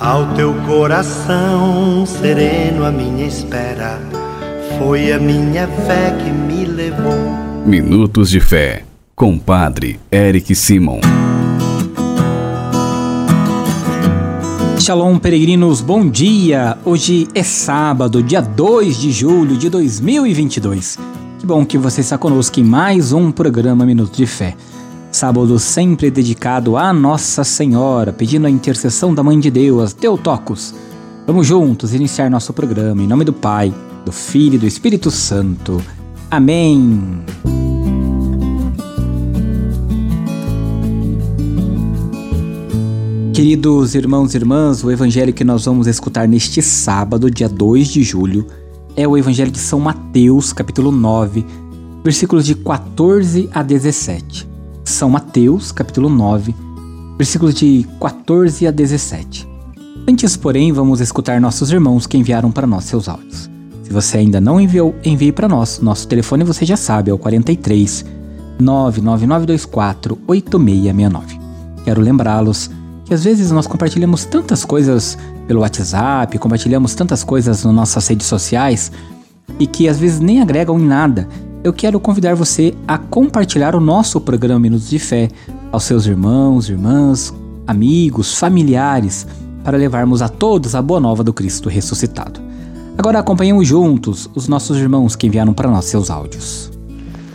Ao teu coração sereno, a minha espera foi a minha fé que me levou. Minutos de Fé, com Padre Eric Simon. Shalom, peregrinos, bom dia! Hoje é sábado, dia 2 de julho de 2022. Que bom que você está conosco em mais um programa Minutos de Fé. Sábado sempre dedicado a Nossa Senhora, pedindo a intercessão da Mãe de Deus, Teotocos. Vamos juntos iniciar nosso programa em nome do Pai, do Filho e do Espírito Santo. Amém. Queridos irmãos e irmãs, o evangelho que nós vamos escutar neste sábado, dia 2 de julho, é o evangelho de São Mateus, capítulo 9, versículos de 14 a 17. São Mateus, capítulo 9, versículos de 14 a 17. Antes, porém, vamos escutar nossos irmãos que enviaram para nós seus áudios. Se você ainda não enviou, envie para nós. Nosso telefone você já sabe, é o 43 99924 8669. Quero lembrá-los que às vezes nós compartilhamos tantas coisas pelo WhatsApp, compartilhamos tantas coisas nas nossas redes sociais e que às vezes nem agregam em nada eu quero convidar você a compartilhar o nosso programa Minutos de Fé aos seus irmãos, irmãs, amigos, familiares, para levarmos a todos a boa nova do Cristo ressuscitado. Agora acompanhemos juntos os nossos irmãos que enviaram para nós seus áudios.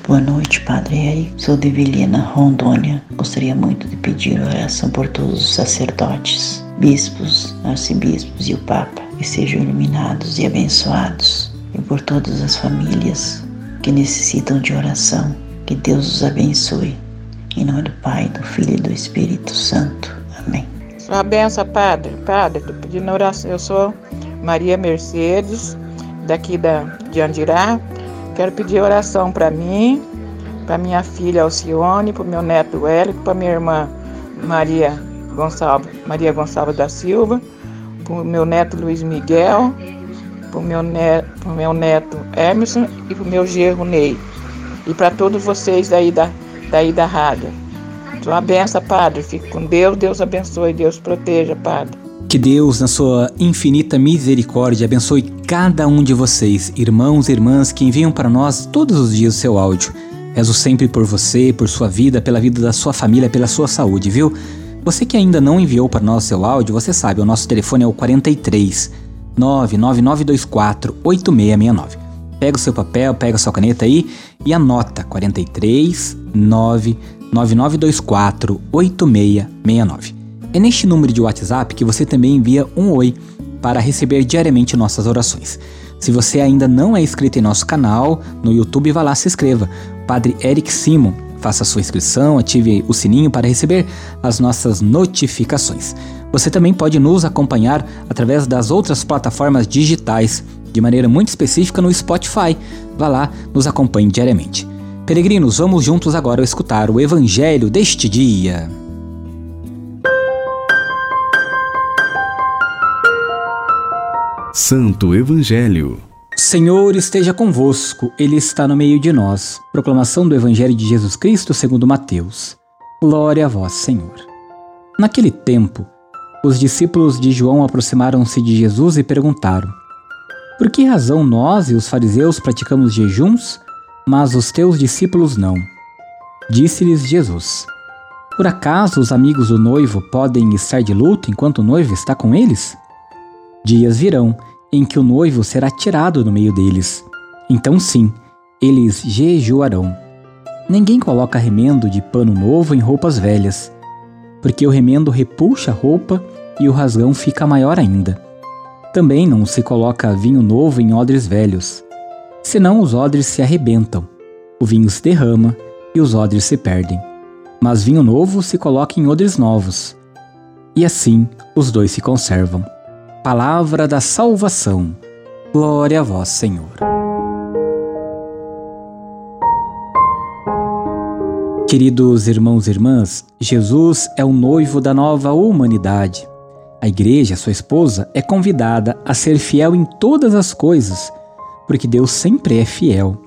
Boa noite, Padre Eric. Sou de Vilhena, Rondônia. Gostaria muito de pedir oração por todos os sacerdotes, bispos, arcebispos e o Papa, que sejam iluminados e abençoados, e por todas as famílias que necessitam de oração. Que Deus os abençoe. Em nome do Pai, do Filho e do Espírito Santo. Amém. Sua benção, Padre. Padre, estou pedindo oração. Eu sou Maria Mercedes, daqui da, de Andirá. Quero pedir oração para mim, para minha filha Alcione, para o meu neto Hélio, para minha irmã Maria Gonçalves, Maria Gonçalves da Silva, para o meu neto Luiz Miguel, para o meu, neto, meu neto Emerson e para o meu gerro Ney. E para todos vocês daí da, daí da rádio. Sua benção, Padre. Fique com Deus. Deus abençoe. Deus proteja, Padre. Que Deus, na sua infinita misericórdia, abençoe cada um de vocês, irmãos e irmãs que enviam para nós todos os dias o seu áudio. Rezo sempre por você, por sua vida, pela vida da sua família, pela sua saúde, viu? Você que ainda não enviou para nós seu áudio, você sabe, o nosso telefone é o 43 99924 8669. Pega o seu papel, pega a sua caneta aí e anota 43 99924 8669. É neste número de WhatsApp que você também envia um oi para receber diariamente nossas orações. Se você ainda não é inscrito em nosso canal no YouTube, vá lá se inscreva. Padre Eric Simon, faça sua inscrição, ative o sininho para receber as nossas notificações. Você também pode nos acompanhar através das outras plataformas digitais, de maneira muito específica no Spotify. Vá lá, nos acompanhe diariamente. Peregrinos, vamos juntos agora escutar o Evangelho deste dia. Santo Evangelho. Senhor esteja convosco, Ele está no meio de nós. Proclamação do Evangelho de Jesus Cristo segundo Mateus. Glória a vós, Senhor. Naquele tempo, os discípulos de João aproximaram-se de Jesus e perguntaram: Por que razão nós e os fariseus praticamos jejuns, mas os teus discípulos não? Disse-lhes Jesus: Por acaso os amigos do noivo podem estar de luto enquanto o noivo está com eles? Dias virão em que o noivo será tirado do meio deles. Então, sim, eles jejuarão. Ninguém coloca remendo de pano novo em roupas velhas porque o remendo repuxa a roupa e o rasgão fica maior ainda. Também não se coloca vinho novo em odres velhos, senão os odres se arrebentam, o vinho se derrama e os odres se perdem. Mas vinho novo se coloca em odres novos, e assim os dois se conservam. Palavra da salvação. Glória a vós, Senhor. Queridos irmãos e irmãs, Jesus é o noivo da nova humanidade. A igreja, sua esposa, é convidada a ser fiel em todas as coisas, porque Deus sempre é fiel.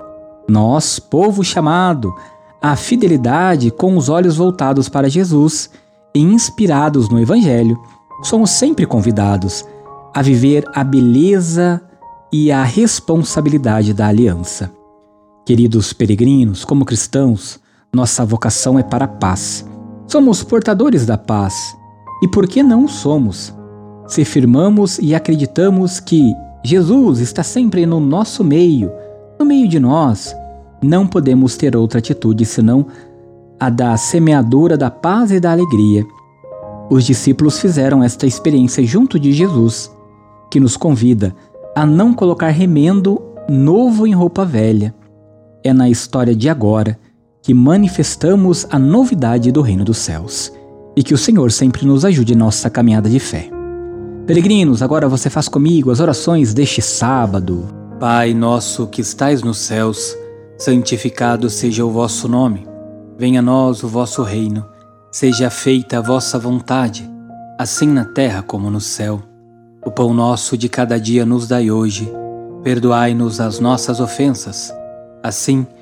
Nós, povo chamado à fidelidade com os olhos voltados para Jesus e inspirados no Evangelho, somos sempre convidados a viver a beleza e a responsabilidade da aliança. Queridos peregrinos, como cristãos, nossa vocação é para a paz. Somos portadores da paz. E por que não somos? Se firmamos e acreditamos que Jesus está sempre no nosso meio, no meio de nós, não podemos ter outra atitude senão a da semeadora da paz e da alegria. Os discípulos fizeram esta experiência junto de Jesus, que nos convida a não colocar remendo novo em roupa velha. É na história de agora que manifestamos a novidade do reino dos céus e que o Senhor sempre nos ajude em nossa caminhada de fé. Peregrinos, agora você faz comigo as orações deste sábado. Pai nosso que estais nos céus, santificado seja o vosso nome. Venha a nós o vosso reino. Seja feita a vossa vontade, assim na terra como no céu. O pão nosso de cada dia nos dai hoje. Perdoai-nos as nossas ofensas, assim como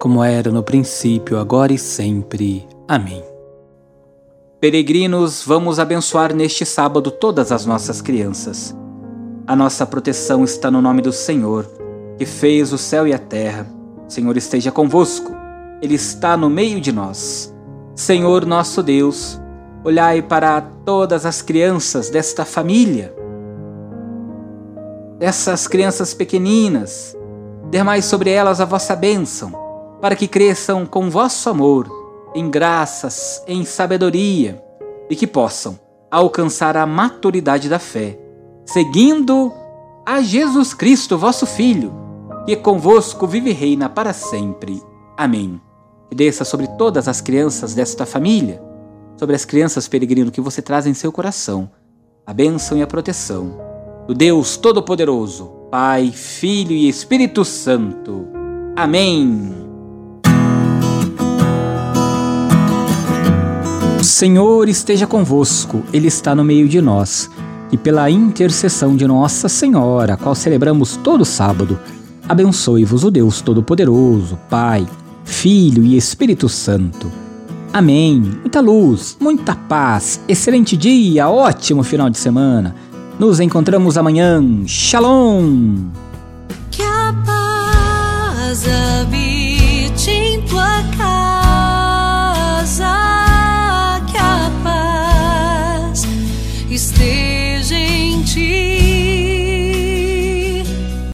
como era no princípio, agora e sempre. Amém. Peregrinos, vamos abençoar neste sábado todas as nossas crianças. A nossa proteção está no nome do Senhor, que fez o céu e a terra. O Senhor esteja convosco, Ele está no meio de nós. Senhor nosso Deus, olhai para todas as crianças desta família, dessas crianças pequeninas, dermai sobre elas a vossa bênção, para que cresçam com vosso amor, em graças, em sabedoria, e que possam alcançar a maturidade da fé seguindo a Jesus Cristo, vosso Filho, que convosco vive e reina para sempre. Amém. Que desça sobre todas as crianças desta família, sobre as crianças peregrino que você traz em seu coração, a bênção e a proteção do Deus Todo-Poderoso, Pai, Filho e Espírito Santo. Amém. Senhor esteja convosco, Ele está no meio de nós e pela intercessão de Nossa Senhora, a qual celebramos todo sábado, abençoe-vos o Deus Todo-Poderoso, Pai, Filho e Espírito Santo. Amém. Muita luz, muita paz, excelente dia, ótimo final de semana. Nos encontramos amanhã. Shalom! Que a paz